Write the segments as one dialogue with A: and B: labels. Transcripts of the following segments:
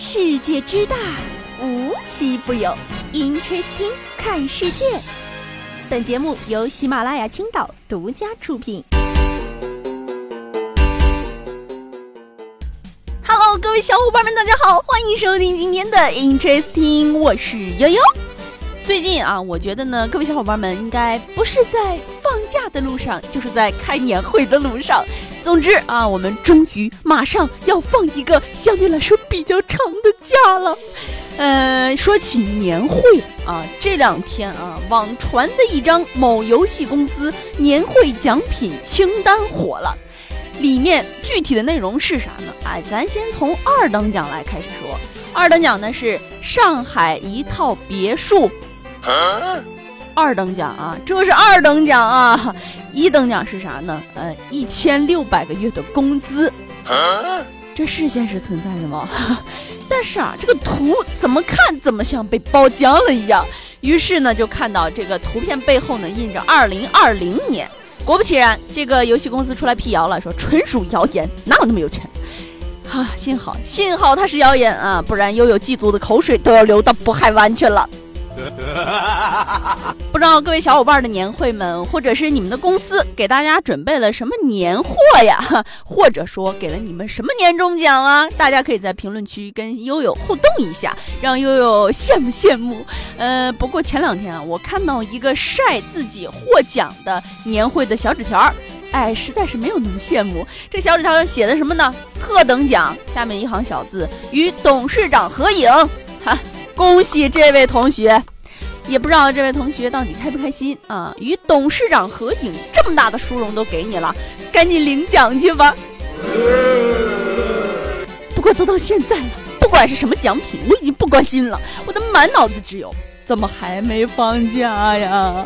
A: 世界之大，无奇不有。Interesting，看世界。本节目由喜马拉雅青岛独家出品。Hello，各位小伙伴们，大家好，欢迎收听今天的 Interesting，我是悠悠。最近啊，我觉得呢，各位小伙伴们应该不是在放假的路上，就是在开年会的路上。总之啊，我们终于马上要放一个相对来说比较长的假了。呃，说起年会啊，这两天啊，网传的一张某游戏公司年会奖品清单火了，里面具体的内容是啥呢？哎，咱先从二等奖来开始说。二等奖呢是上海一套别墅。二等奖啊，这是二等奖啊。一等奖是啥呢？呃，一千六百个月的工资，这是现实存在的吗？但是啊，这个图怎么看怎么像被包浆了一样。于是呢，就看到这个图片背后呢印着二零二零年。果不其然，这个游戏公司出来辟谣了，说纯属谣言，哪有那么有钱？哈，幸好幸好他是谣言啊，不然悠悠嫉妒的口水都要流到渤海湾去了。不知道各位小伙伴的年会们，或者是你们的公司给大家准备了什么年货呀？或者说给了你们什么年终奖啊？大家可以在评论区跟悠悠互动一下，让悠悠羡慕羡慕。呃，不过前两天啊，我看到一个晒自己获奖的年会的小纸条，哎，实在是没有那么羡慕。这小纸条上写的什么呢？特等奖，下面一行小字：与董事长合影。哈。恭喜这位同学，也不知道这位同学到底开不开心啊！与董事长合影，这么大的殊荣都给你了，赶紧领奖去吧。不过都到现在了，不管是什么奖品，我已经不关心了。我的满脑子只有，怎么还没放假呀？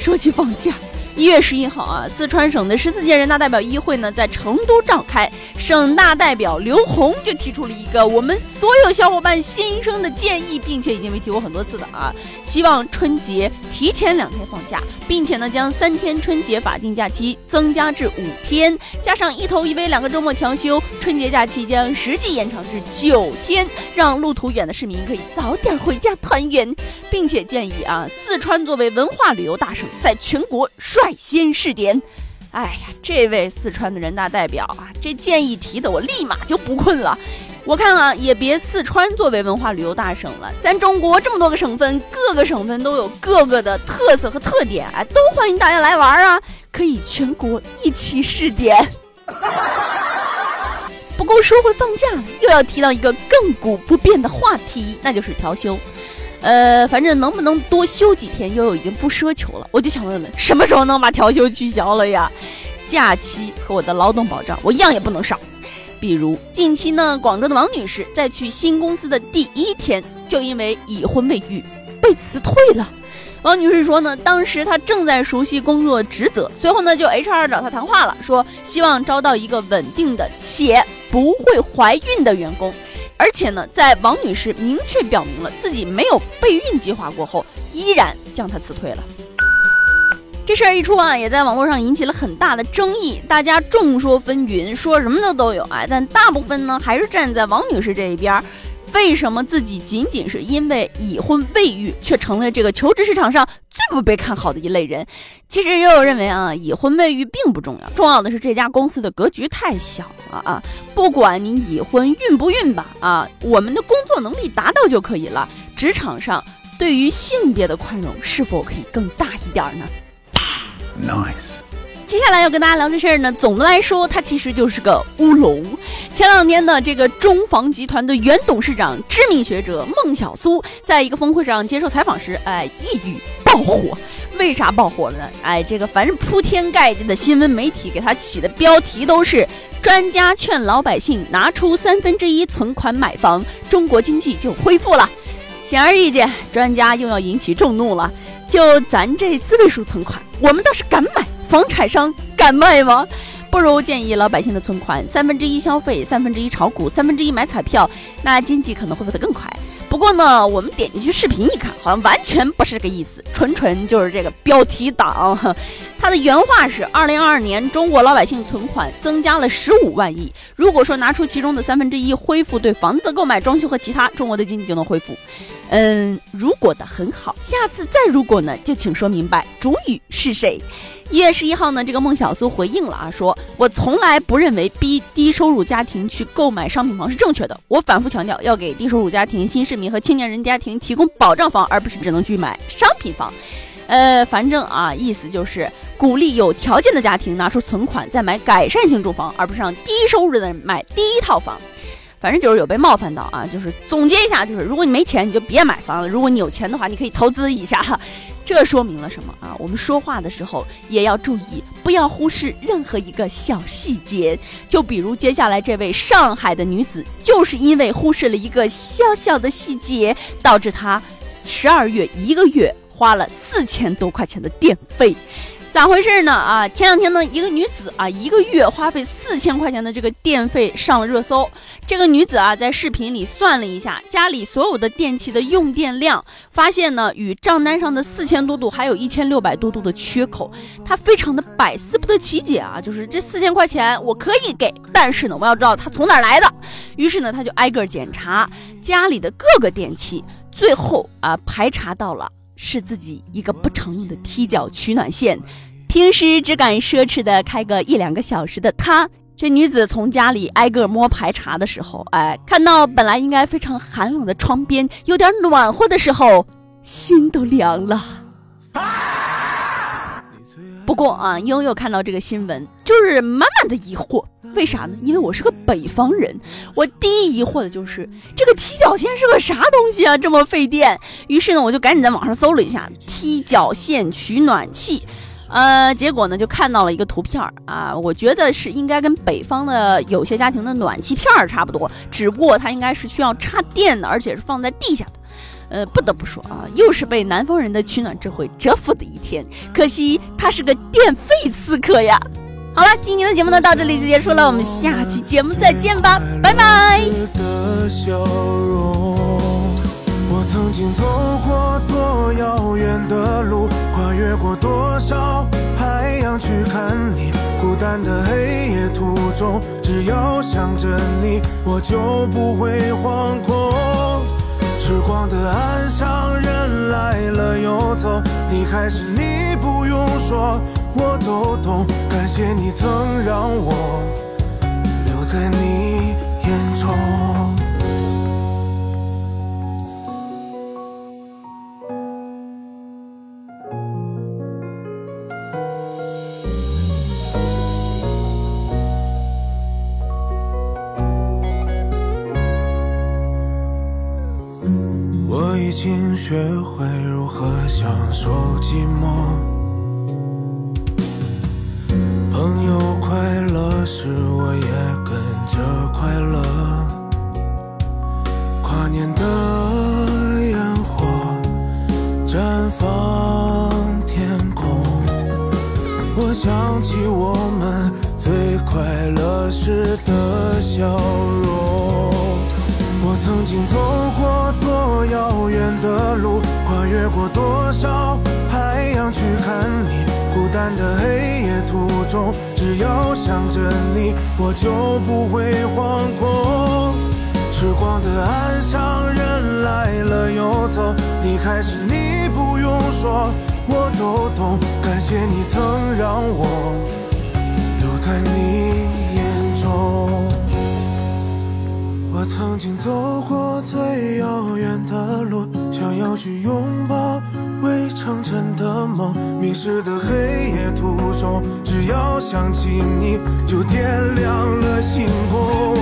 A: 说起放假。一月十一号啊，四川省的十四届人大代表议会呢在成都召开，省大代表刘洪就提出了一个我们所有小伙伴心声的建议，并且已经被提过很多次的啊，希望春节提前两天放假，并且呢将三天春节法定假期增加至五天，加上一头一尾两个周末调休，春节假期将实际延长至九天，让路途远的市民可以早点回家团圆，并且建议啊，四川作为文化旅游大省，在全国率。率先试点，哎呀，这位四川的人大代表啊，这建议提的我立马就不困了。我看啊，也别四川作为文化旅游大省了，咱中国这么多个省份，各个省份都有各个的特色和特点，哎，都欢迎大家来玩啊，可以全国一起试点。不过说回放假，又要提到一个亘古不变的话题，那就是调休。呃，反正能不能多休几天，悠悠已经不奢求了。我就想问问，什么时候能把调休取消了呀？假期和我的劳动保障，我一样也不能少。比如近期呢，广州的王女士在去新公司的第一天，就因为已婚未育被辞退了。王女士说呢，当时她正在熟悉工作职责，随后呢就 HR 找她谈话了，说希望招到一个稳定的且不会怀孕的员工。而且呢，在王女士明确表明了自己没有备孕计划过后，依然将她辞退了。这事儿一出啊，也在网络上引起了很大的争议，大家众说纷纭，说什么的都有啊。但大部分呢，还是站在王女士这一边。为什么自己仅仅是因为已婚未育，却成了这个求职市场上最不被看好的一类人？其实也有认为啊，已婚未育并不重要，重要的是这家公司的格局太小了啊！不管你已婚孕不孕吧，啊，我们的工作能力达到就可以了。职场上对于性别的宽容是否可以更大一点呢？Nice。接下来要跟大家聊这事儿呢，总的来说，它其实就是个乌龙。前两天呢，这个中房集团的原董事长、知名学者孟小苏，在一个峰会上接受采访时，哎，一语爆火。为啥爆火了呢？哎，这个凡是铺天盖地的新闻媒体给他起的标题都是“专家劝老百姓拿出三分之一存款买房，中国经济就恢复了”。显而易见，专家又要引起众怒了。就咱这四位数存款，我们倒是敢买。房产商敢卖吗？不如建议老百姓的存款三分之一消费，三分之一炒股，三分之一买彩票，那经济可能恢复得更快。不过呢，我们点进去视频一看，好像完全不是这个意思，纯纯就是这个标题党。他的原话是：二零二二年中国老百姓存款增加了十五万亿。如果说拿出其中的三分之一恢复对房子的购买、装修和其他，中国的经济就能恢复。嗯，如果的很好，下次再如果呢，就请说明白主语是谁。一月十一号呢，这个孟小苏回应了啊，说我从来不认为逼低收入家庭去购买商品房是正确的。我反复强调，要给低收入家庭、新市民和青年人家庭提供保障房，而不是只能去买商品房。呃，反正啊，意思就是鼓励有条件的家庭拿出存款再买改善性住房，而不是让低收入的人买第一套房。反正就是有被冒犯到啊，就是总结一下，就是如果你没钱，你就别买房了；如果你有钱的话，你可以投资一下。这说明了什么啊？我们说话的时候也要注意，不要忽视任何一个小细节。就比如接下来这位上海的女子，就是因为忽视了一个小小的细节，导致她十二月一个月。花了四千多块钱的电费，咋回事呢？啊，前两天呢，一个女子啊，一个月花费四千块钱的这个电费上了热搜。这个女子啊，在视频里算了一下家里所有的电器的用电量，发现呢，与账单上的四千多度还有一千六百多度的缺口。她非常的百思不得其解啊，就是这四千块钱我可以给，但是呢，我要知道它从哪来的。于是呢，她就挨个检查家里的各个电器，最后啊，排查到了。是自己一个不常用的踢脚取暖线，平时只敢奢侈的开个一两个小时的他，这女子从家里挨个摸排查的时候，哎，看到本来应该非常寒冷的窗边有点暖和的时候，心都凉了。不过啊，悠悠看到这个新闻，就是满满的疑惑。为啥呢？因为我是个北方人，我第一疑惑的就是这个踢脚线是个啥东西啊，这么费电。于是呢，我就赶紧在网上搜了一下踢脚线取暖器，呃，结果呢就看到了一个图片儿啊，我觉得是应该跟北方的有些家庭的暖气片儿差不多，只不过它应该是需要插电的，而且是放在地下的。呃，不得不说啊，又是被南方人的取暖智慧折服的一天。可惜他是个电费刺客呀。好了，今天的节目呢到这里就结束了，我们下期节目再见吧，拜拜。我曾经走过多遥远的路，跨越过多少海洋去看你。孤单的黑夜途中，只要想着你，我就不会惶恐。时光的岸上，人来了又走，离开时你不用说。我都懂，感谢你曾让我留在你眼中。经学会如何享受寂寞。朋友快乐时，我也跟着快乐。跨年的烟火绽放天空，我想起我们最快乐时的笑容。我曾经走过多遥远的路，跨越过多少海洋去看你。孤单的黑夜途中，只要想着你，我就不会惶恐。时光的岸上，人来了又走，离开时你不用说，我都懂。感谢你曾让我留在你眼中。我曾经走过最遥远的路，想要去拥抱。未成真的梦，迷失的黑夜途中，只要想起你，就点亮了星空。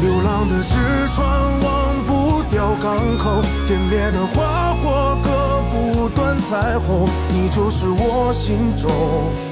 A: 流浪的纸船，忘不掉港口，渐灭的花火，割不断彩虹，你就是我心中。